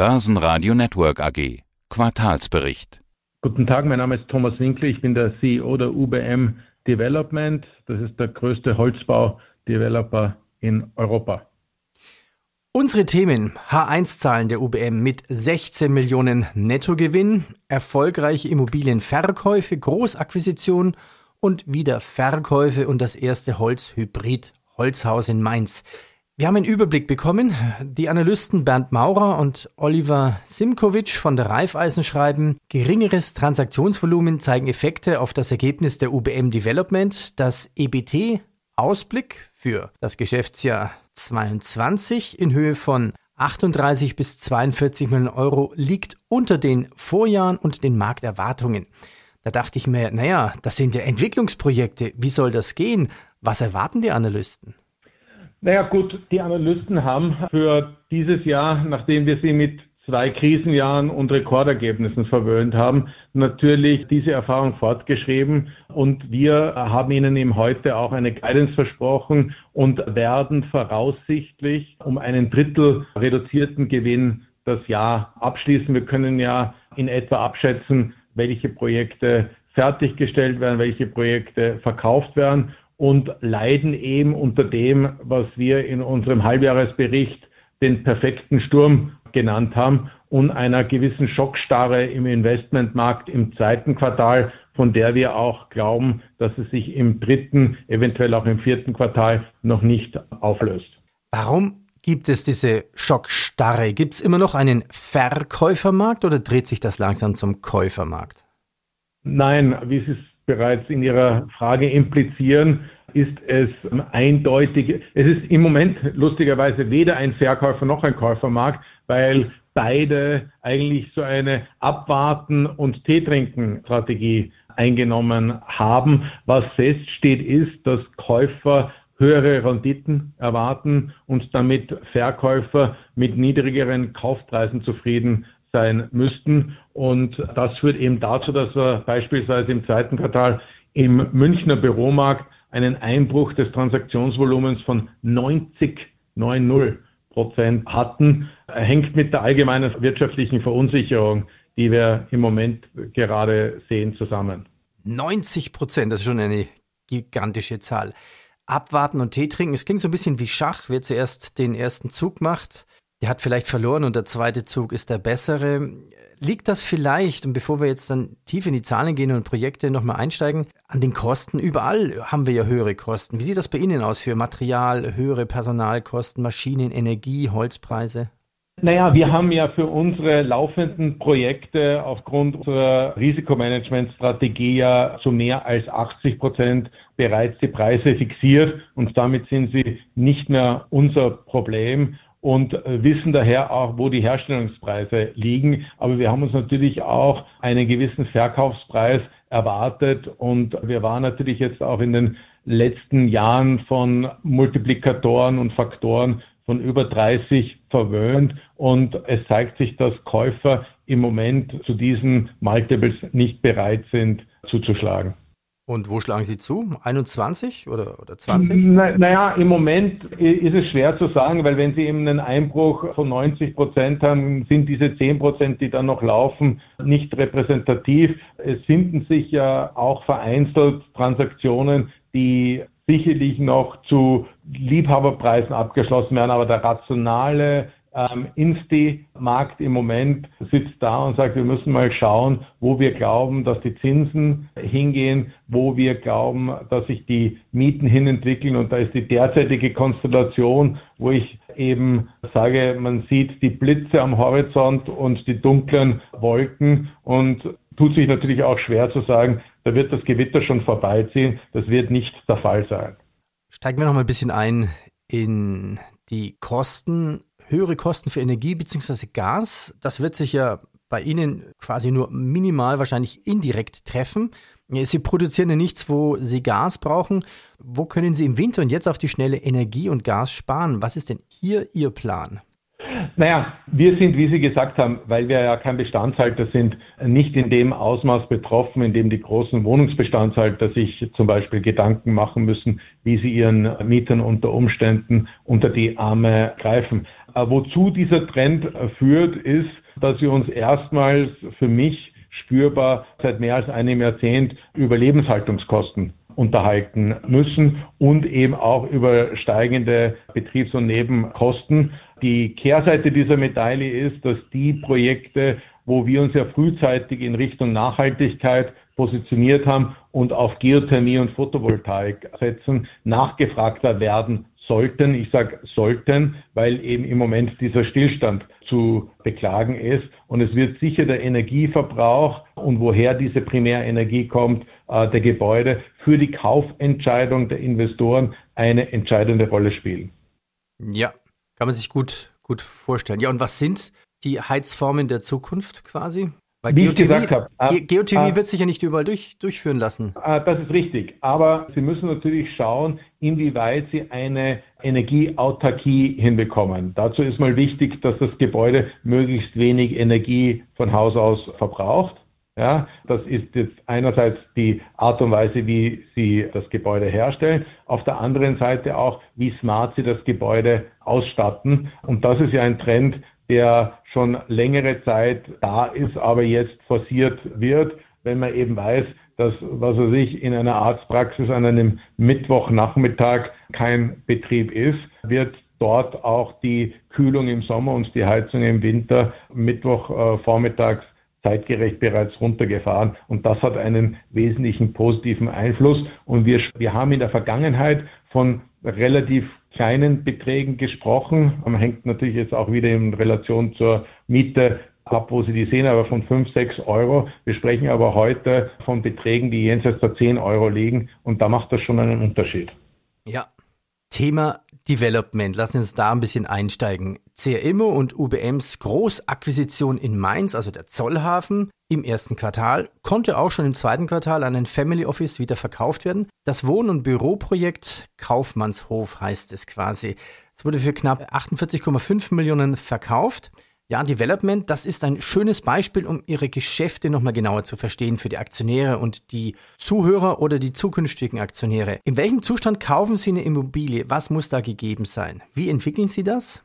Börsenradio Network AG. Quartalsbericht. Guten Tag, mein Name ist Thomas Winkler. Ich bin der CEO der UBM Development. Das ist der größte Holzbau-Developer in Europa. Unsere Themen H1-Zahlen der UBM mit 16 Millionen Nettogewinn, erfolgreiche Immobilienverkäufe, Großakquisition und wieder Verkäufe und das erste Holzhybrid Holzhaus in Mainz. Wir haben einen Überblick bekommen. Die Analysten Bernd Maurer und Oliver Simkovic von der Raiffeisen schreiben, geringeres Transaktionsvolumen zeigen Effekte auf das Ergebnis der UBM Development. Das EBT Ausblick für das Geschäftsjahr 22 in Höhe von 38 bis 42 Millionen Euro liegt unter den Vorjahren und den Markterwartungen. Da dachte ich mir, naja, das sind ja Entwicklungsprojekte. Wie soll das gehen? Was erwarten die Analysten? Naja gut, die Analysten haben für dieses Jahr, nachdem wir sie mit zwei Krisenjahren und Rekordergebnissen verwöhnt haben, natürlich diese Erfahrung fortgeschrieben. Und wir haben Ihnen eben heute auch eine Guidance versprochen und werden voraussichtlich um einen Drittel reduzierten Gewinn das Jahr abschließen. Wir können ja in etwa abschätzen, welche Projekte fertiggestellt werden, welche Projekte verkauft werden und leiden eben unter dem, was wir in unserem Halbjahresbericht den perfekten Sturm genannt haben und einer gewissen Schockstarre im Investmentmarkt im zweiten Quartal, von der wir auch glauben, dass es sich im dritten, eventuell auch im vierten Quartal noch nicht auflöst. Warum gibt es diese Schockstarre? Gibt es immer noch einen Verkäufermarkt oder dreht sich das langsam zum Käufermarkt? Nein, wie Sie es bereits in Ihrer Frage implizieren, ist es eindeutig, es ist im Moment lustigerweise weder ein Verkäufer noch ein Käufermarkt, weil beide eigentlich so eine Abwarten- und Teetrinken-Strategie eingenommen haben. Was feststeht, ist, dass Käufer höhere Renditen erwarten und damit Verkäufer mit niedrigeren Kaufpreisen zufrieden sein müssten. Und das führt eben dazu, dass wir beispielsweise im zweiten Quartal im Münchner Büromarkt einen Einbruch des Transaktionsvolumens von 90, 90 Prozent hatten, hängt mit der allgemeinen wirtschaftlichen Verunsicherung, die wir im Moment gerade sehen, zusammen. 90 Prozent, das ist schon eine gigantische Zahl. Abwarten und Tee trinken, es klingt so ein bisschen wie Schach. Wer zuerst den ersten Zug macht, der hat vielleicht verloren und der zweite Zug ist der bessere. Liegt das vielleicht, und bevor wir jetzt dann tief in die Zahlen gehen und Projekte nochmal einsteigen, an den Kosten? Überall haben wir ja höhere Kosten. Wie sieht das bei Ihnen aus für Material, höhere Personalkosten, Maschinen, Energie, Holzpreise? Naja, wir haben ja für unsere laufenden Projekte aufgrund unserer Risikomanagementstrategie ja zu mehr als 80 Prozent bereits die Preise fixiert und damit sind sie nicht mehr unser Problem und äh, wissen daher auch, wo die Herstellungspreise liegen. Aber wir haben uns natürlich auch einen gewissen Verkaufspreis erwartet und wir waren natürlich jetzt auch in den letzten Jahren von Multiplikatoren und Faktoren von über 30 verwöhnt und es zeigt sich, dass Käufer im Moment zu diesen Multiples nicht bereit sind zuzuschlagen. Und wo schlagen Sie zu? 21 oder, oder 20? Na, naja, im Moment ist es schwer zu sagen, weil wenn Sie eben einen Einbruch von 90 Prozent haben, sind diese 10 Prozent, die dann noch laufen, nicht repräsentativ. Es finden sich ja auch vereinzelt Transaktionen, die sicherlich noch zu Liebhaberpreisen abgeschlossen werden, aber der rationale ähm, Insti-Markt im Moment sitzt da und sagt, wir müssen mal schauen, wo wir glauben, dass die Zinsen hingehen, wo wir glauben, dass sich die Mieten hinentwickeln. Und da ist die derzeitige Konstellation, wo ich eben sage, man sieht die Blitze am Horizont und die dunklen Wolken und tut sich natürlich auch schwer zu sagen, da wird das Gewitter schon vorbeiziehen. Das wird nicht der Fall sein. Steigen wir noch mal ein bisschen ein in die Kosten höhere Kosten für Energie bzw. Gas. Das wird sich ja bei Ihnen quasi nur minimal wahrscheinlich indirekt treffen. Sie produzieren ja nichts, wo Sie Gas brauchen. Wo können Sie im Winter und jetzt auf die schnelle Energie und Gas sparen? Was ist denn hier Ihr Plan? Naja, wir sind, wie Sie gesagt haben, weil wir ja kein Bestandshalter sind, nicht in dem Ausmaß betroffen, in dem die großen Wohnungsbestandshalter sich zum Beispiel Gedanken machen müssen, wie sie ihren Mietern unter Umständen unter die Arme greifen. Äh, wozu dieser Trend führt, ist, dass wir uns erstmals für mich spürbar seit mehr als einem Jahrzehnt über Lebenshaltungskosten unterhalten müssen und eben auch über steigende Betriebs- und Nebenkosten. Die Kehrseite dieser Medaille ist, dass die Projekte, wo wir uns ja frühzeitig in Richtung Nachhaltigkeit positioniert haben und auf Geothermie und Photovoltaik setzen, nachgefragter werden sollten. Ich sage sollten, weil eben im Moment dieser Stillstand zu beklagen ist. Und es wird sicher der Energieverbrauch und woher diese Primärenergie kommt, äh, der Gebäude, für die Kaufentscheidung der Investoren eine entscheidende Rolle spielen. Ja, kann man sich gut, gut vorstellen. Ja, und was sind die Heizformen der Zukunft quasi? Weil Wie Geothermie, ich gesagt habe, Ge Geothermie äh, wird sich ja nicht überall durch, durchführen lassen. Äh, das ist richtig. Aber Sie müssen natürlich schauen, inwieweit Sie eine Energieautarkie hinbekommen. Dazu ist mal wichtig, dass das Gebäude möglichst wenig Energie von Haus aus verbraucht. Ja, das ist jetzt einerseits die Art und Weise, wie Sie das Gebäude herstellen, auf der anderen Seite auch, wie smart Sie das Gebäude ausstatten. Und das ist ja ein Trend, der schon längere Zeit da ist, aber jetzt forciert wird, wenn man eben weiß, dass, was weiß ich, in einer Arztpraxis an einem Mittwochnachmittag kein Betrieb ist, wird dort auch die Kühlung im Sommer und die Heizung im Winter Mittwochvormittags äh, zeitgerecht bereits runtergefahren. Und das hat einen wesentlichen positiven Einfluss. Und wir, wir haben in der Vergangenheit von relativ kleinen Beträgen gesprochen. Hängt natürlich jetzt auch wieder in Relation zur Miete ab, wo Sie die sehen, aber von 5, 6 Euro. Wir sprechen aber heute von Beträgen, die jenseits der 10 Euro liegen und da macht das schon einen Unterschied. Ja. Thema Development. Lassen Sie uns da ein bisschen einsteigen. CRIMO und UBMs Großakquisition in Mainz, also der Zollhafen, im ersten Quartal, konnte auch schon im zweiten Quartal an ein Family Office wieder verkauft werden. Das Wohn- und Büroprojekt Kaufmannshof heißt es quasi. Es wurde für knapp 48,5 Millionen verkauft. Ja, Development, das ist ein schönes Beispiel, um Ihre Geschäfte nochmal genauer zu verstehen für die Aktionäre und die Zuhörer oder die zukünftigen Aktionäre. In welchem Zustand kaufen Sie eine Immobilie? Was muss da gegeben sein? Wie entwickeln Sie das?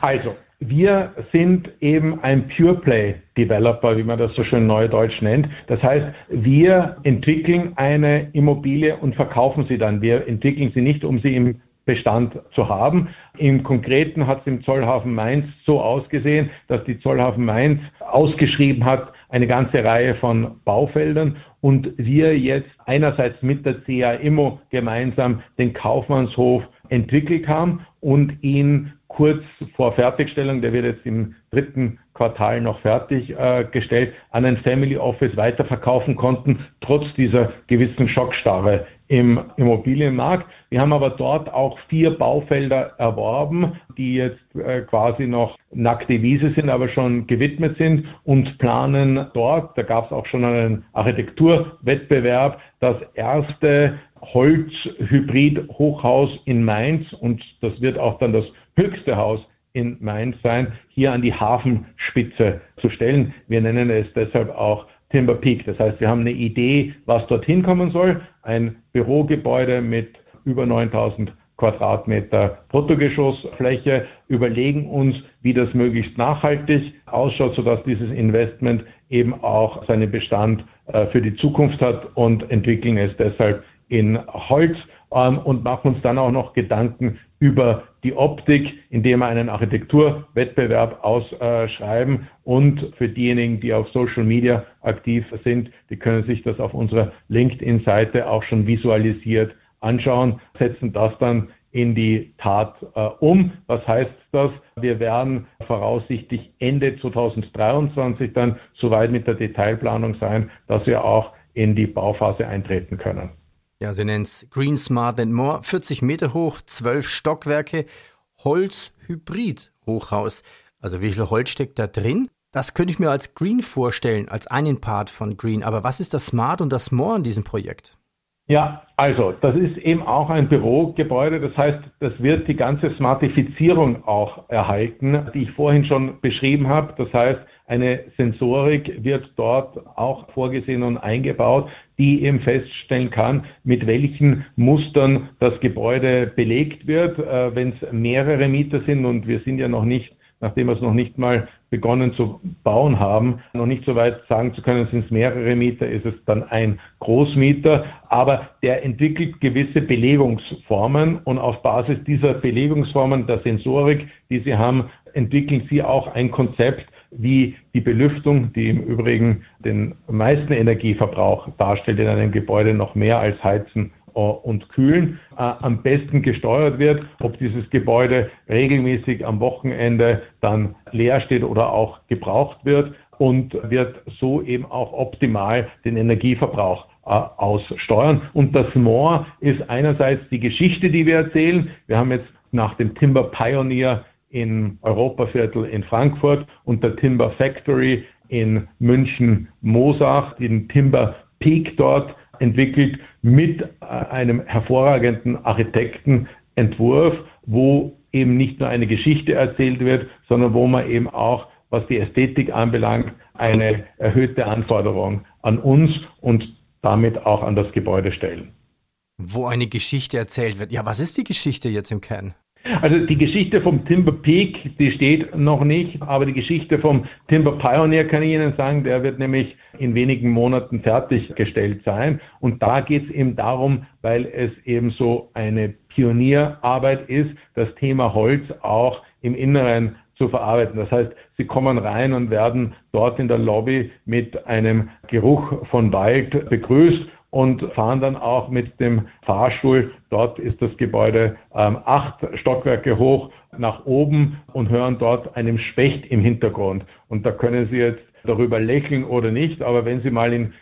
Also, wir sind eben ein Pure Play Developer, wie man das so schön neudeutsch nennt. Das heißt, wir entwickeln eine Immobilie und verkaufen sie dann. Wir entwickeln sie nicht, um sie im Bestand zu haben. Im Konkreten hat es im Zollhafen Mainz so ausgesehen, dass die Zollhafen Mainz ausgeschrieben hat, eine ganze Reihe von Baufeldern und wir jetzt einerseits mit der CA Immo gemeinsam den Kaufmannshof entwickelt haben und ihn kurz vor Fertigstellung, der wird jetzt im dritten Quartal noch fertiggestellt, äh, an ein Family Office weiterverkaufen konnten, trotz dieser gewissen Schockstarre im Immobilienmarkt. Wir haben aber dort auch vier Baufelder erworben, die jetzt äh, quasi noch nackte Wiese sind, aber schon gewidmet sind und planen dort, da gab es auch schon einen Architekturwettbewerb, das erste Holzhybrid-Hochhaus in Mainz und das wird auch dann das höchste Haus in Mainz sein, hier an die Hafenspitze zu stellen. Wir nennen es deshalb auch Timber Peak. Das heißt, wir haben eine Idee, was dorthin kommen soll. Ein Bürogebäude mit über 9000 Quadratmeter Bruttogeschossfläche, überlegen uns, wie das möglichst nachhaltig ausschaut, sodass dieses Investment eben auch seinen Bestand äh, für die Zukunft hat und entwickeln es deshalb in Holz ähm, und machen uns dann auch noch Gedanken über die Optik, indem wir einen Architekturwettbewerb ausschreiben. Und für diejenigen, die auf Social Media aktiv sind, die können sich das auf unserer LinkedIn-Seite auch schon visualisiert anschauen, setzen das dann in die Tat äh, um. Was heißt das? Wir werden voraussichtlich Ende 2023 dann soweit mit der Detailplanung sein, dass wir auch in die Bauphase eintreten können. Ja, sie nennen es Green Smart and More. 40 Meter hoch, 12 Stockwerke, Holz-Hybrid-Hochhaus. Also wie viel Holz steckt da drin? Das könnte ich mir als Green vorstellen, als einen Part von Green. Aber was ist das Smart und das More in diesem Projekt? Ja, also das ist eben auch ein Bürogebäude. Das heißt, das wird die ganze Smartifizierung auch erhalten, die ich vorhin schon beschrieben habe. Das heißt, Eine Sensorik wird dort auch vorgesehen und eingebaut, die eben feststellen kann, mit welchen Mustern das Gebäude belegt wird, äh, wenn es mehrere Mieter sind. Und wir sind ja noch nicht nachdem wir es noch nicht mal begonnen zu bauen haben, noch nicht so weit sagen zu können, sind es mehrere Mieter, ist es dann ein Großmieter, aber der entwickelt gewisse Belegungsformen und auf Basis dieser Belegungsformen der Sensorik, die sie haben, entwickeln sie auch ein Konzept, wie die Belüftung, die im Übrigen den meisten Energieverbrauch darstellt in einem Gebäude, noch mehr als Heizen und Kühlen äh, am besten gesteuert wird, ob dieses Gebäude regelmäßig am Wochenende dann leer steht oder auch gebraucht wird und wird so eben auch optimal den Energieverbrauch äh, aussteuern. Und das More ist einerseits die Geschichte, die wir erzählen. Wir haben jetzt nach dem Timber Pioneer in Europaviertel in Frankfurt und der Timber Factory in München Mosach, den Timber Peak dort entwickelt mit äh, einem hervorragenden Architektenentwurf, wo eben nicht nur eine Geschichte erzählt wird, sondern wo man eben auch, was die Ästhetik anbelangt, eine erhöhte Anforderung an uns und damit auch an das Gebäude stellen. Wo eine Geschichte erzählt wird. Ja, was ist die Geschichte jetzt im Kern? Also die Geschichte vom Timber Peak, die steht noch nicht, aber die Geschichte vom Timber Pioneer kann ich Ihnen sagen, der wird nämlich in wenigen Monaten fertiggestellt sein. Und da geht es eben darum, weil es eben so eine Pionierarbeit ist, das Thema Holz auch im Inneren zu verarbeiten. Das heißt, Sie kommen rein und werden dort in der Lobby mit einem Geruch von Wald begrüßt und fahren dann auch mit dem Fahrstuhl, dort ist das Gebäude ähm, acht Stockwerke hoch, nach oben und hören dort einem Specht im Hintergrund. Und da können Sie jetzt darüber lächeln oder nicht, aber wenn Sie mal in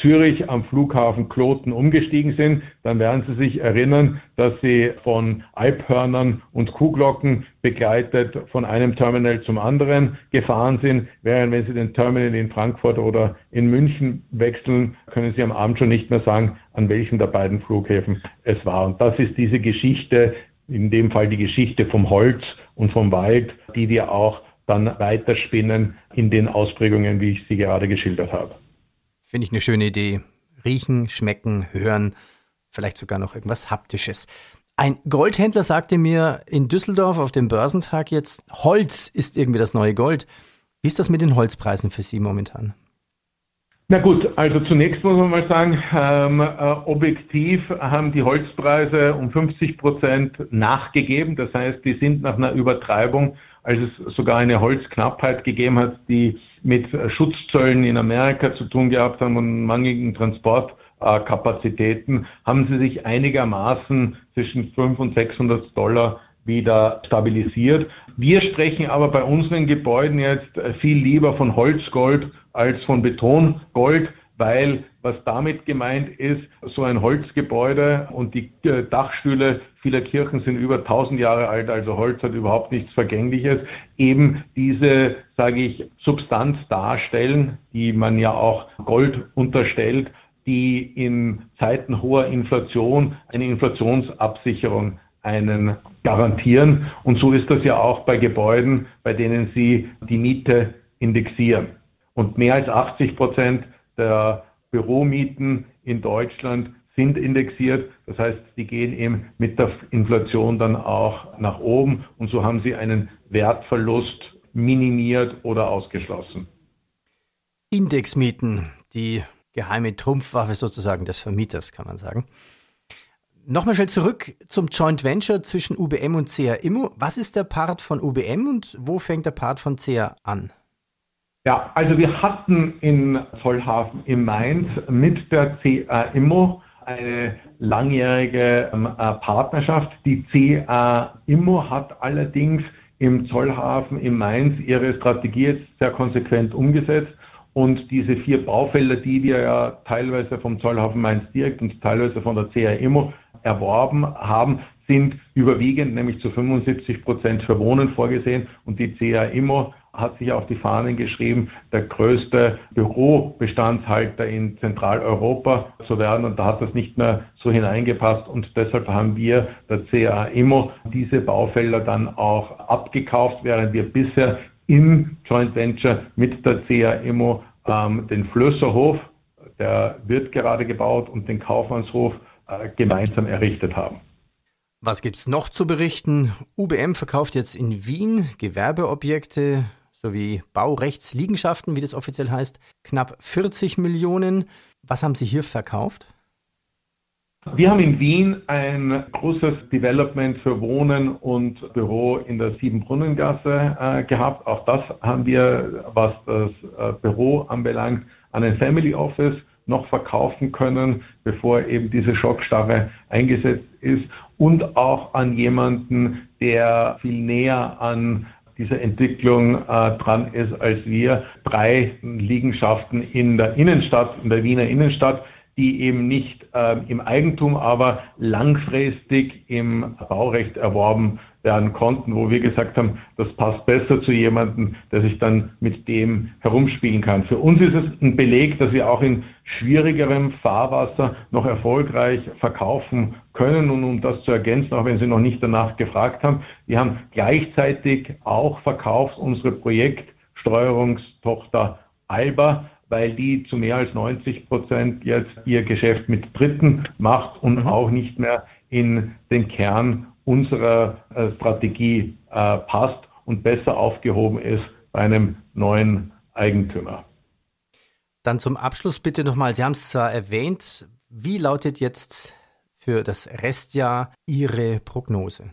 Zürich am Flughafen Kloten umgestiegen sind, dann werden Sie sich erinnern, dass Sie von Alphörnern und Kuhglocken begleitet von einem Terminal zum anderen gefahren sind, während wenn Sie den Terminal in Frankfurt oder in München wechseln, können Sie am Abend schon nicht mehr sagen, an welchem der beiden Flughäfen es war. Und das ist diese Geschichte, in dem Fall die Geschichte vom Holz und vom Wald, die wir auch dann weiterspinnen in den Ausprägungen, wie ich sie gerade geschildert habe. Finde ich eine schöne Idee. Riechen, schmecken, hören, vielleicht sogar noch irgendwas Haptisches. Ein Goldhändler sagte mir in Düsseldorf auf dem Börsentag jetzt, Holz ist irgendwie das neue Gold. Wie ist das mit den Holzpreisen für Sie momentan? Na gut, also zunächst muss man mal sagen, ähm, äh, objektiv haben die Holzpreise um 50 Prozent nachgegeben. Das heißt, die sind nach einer Übertreibung, als es sogar eine Holzknappheit gegeben hat, die mit Schutzzöllen in Amerika zu tun gehabt haben und mangelnden Transportkapazitäten, haben sie sich einigermaßen zwischen 500 und 600 Dollar wieder stabilisiert. Wir sprechen aber bei unseren Gebäuden jetzt viel lieber von Holzgold als von Betongold, weil was damit gemeint ist, so ein Holzgebäude und die äh, Dachstühle vieler Kirchen sind über 1000 Jahre alt, also Holz hat überhaupt nichts Vergängliches, eben diese, sage ich, Substanz darstellen, die man ja auch Gold unterstellt, die in Zeiten hoher Inflation eine Inflationsabsicherung einen garantieren. Und so ist das ja auch bei Gebäuden, bei denen Sie die Miete indexieren. Und mehr als 80 Prozent der Büromieten in Deutschland sind indexiert. Das heißt, die gehen eben mit der Inflation dann auch nach oben und so haben sie einen Wertverlust minimiert oder ausgeschlossen. Indexmieten, die geheime Trumpfwaffe sozusagen des Vermieters, kann man sagen. Nochmal schnell zurück zum Joint Venture zwischen UBM und CA Immo. Was ist der Part von UBM und wo fängt der Part von CA an? Ja, also wir hatten in Zollhafen im Mainz mit der CA Immo eine langjährige ähm, äh, Partnerschaft. Die CA Immo hat allerdings im Zollhafen im Mainz ihre Strategie jetzt sehr konsequent umgesetzt und diese vier Baufelder, die wir ja teilweise vom Zollhafen Mainz direkt und teilweise von der CA Immo erworben haben, sind überwiegend, nämlich zu 75 Prozent für Wohnen vorgesehen und die CA Immo hat sich auf die Fahnen geschrieben, der größte Bürobestandshalter in Zentraleuropa zu werden. Und da hat das nicht mehr so hineingepasst. Und deshalb haben wir, der CA Immo, diese Baufelder dann auch abgekauft, während wir bisher im Joint Venture mit der CAMO ähm, den Flösserhof, der wird gerade gebaut, und den Kaufmannshof äh, gemeinsam errichtet haben. Was gibt's noch zu berichten? UBM verkauft jetzt in Wien Gewerbeobjekte sowie Baurechtsliegenschaften, wie das offiziell heißt, knapp 40 Millionen. Was haben Sie hier verkauft? Wir haben in Wien ein großes Development für Wohnen und Büro in der Siebenbrunnengasse äh, gehabt. Auch das haben wir, was das äh, Büro anbelangt, an ein Family Office noch verkaufen können, bevor eben diese Schockstarre eingesetzt ist und auch an jemanden, der viel näher an dieser Entwicklung äh, dran ist als wir. Drei Liegenschaften in der Innenstadt, in der Wiener Innenstadt, die eben nicht äh, im Eigentum, aber langfristig im Baurecht erworben werden konnten, wo wir gesagt haben, das passt besser zu jemandem, der sich dann mit dem herumspielen kann. Für uns ist es ein Beleg, dass wir auch in schwierigerem Fahrwasser noch erfolgreich verkaufen können. Und um das zu ergänzen, auch wenn Sie noch nicht danach gefragt haben, wir haben gleichzeitig auch verkauft unsere Projektsteuerungstochter Alba, weil die zu mehr als 90 Prozent jetzt ihr Geschäft mit Dritten macht und mhm. auch nicht mehr in den Kern unserer äh, Strategie äh, passt und besser aufgehoben ist bei einem neuen Eigentümer. Dann zum Abschluss bitte nochmal, Sie haben es zwar erwähnt, wie lautet jetzt für das Restjahr Ihre Prognose?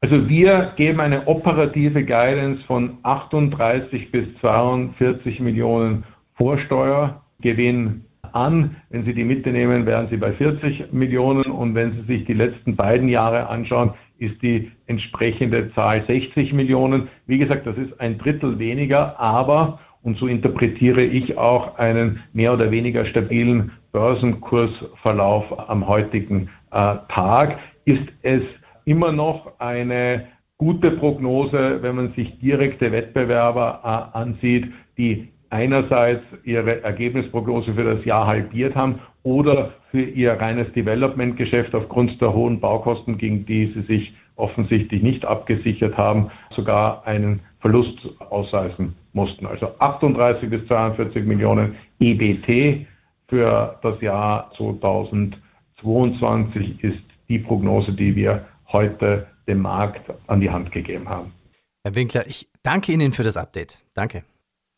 Also wir geben eine operative Guidance von 38 bis 42 Millionen Vorsteuergewinn an. Wenn Sie die Mitte nehmen, wären Sie bei 40 Millionen und wenn Sie sich die letzten beiden Jahre anschauen, ist die entsprechende Zahl 60 Millionen. Wie gesagt, das ist ein Drittel weniger, aber, und so interpretiere ich auch einen mehr oder weniger stabilen Börsenkursverlauf am heutigen äh, Tag, ist es immer noch eine gute Prognose, wenn man sich direkte Wettbewerber äh, ansieht, die einerseits ihre Ergebnisprognose für das Jahr halbiert haben oder für ihr reines Development-Geschäft aufgrund der hohen Baukosten, gegen die sie sich offensichtlich nicht abgesichert haben, sogar einen Verlust ausweisen mussten. Also 38 bis 42 Millionen EBT für das Jahr 2022 ist die Prognose, die wir heute dem Markt an die Hand gegeben haben. Herr Winkler, ich danke Ihnen für das Update. Danke.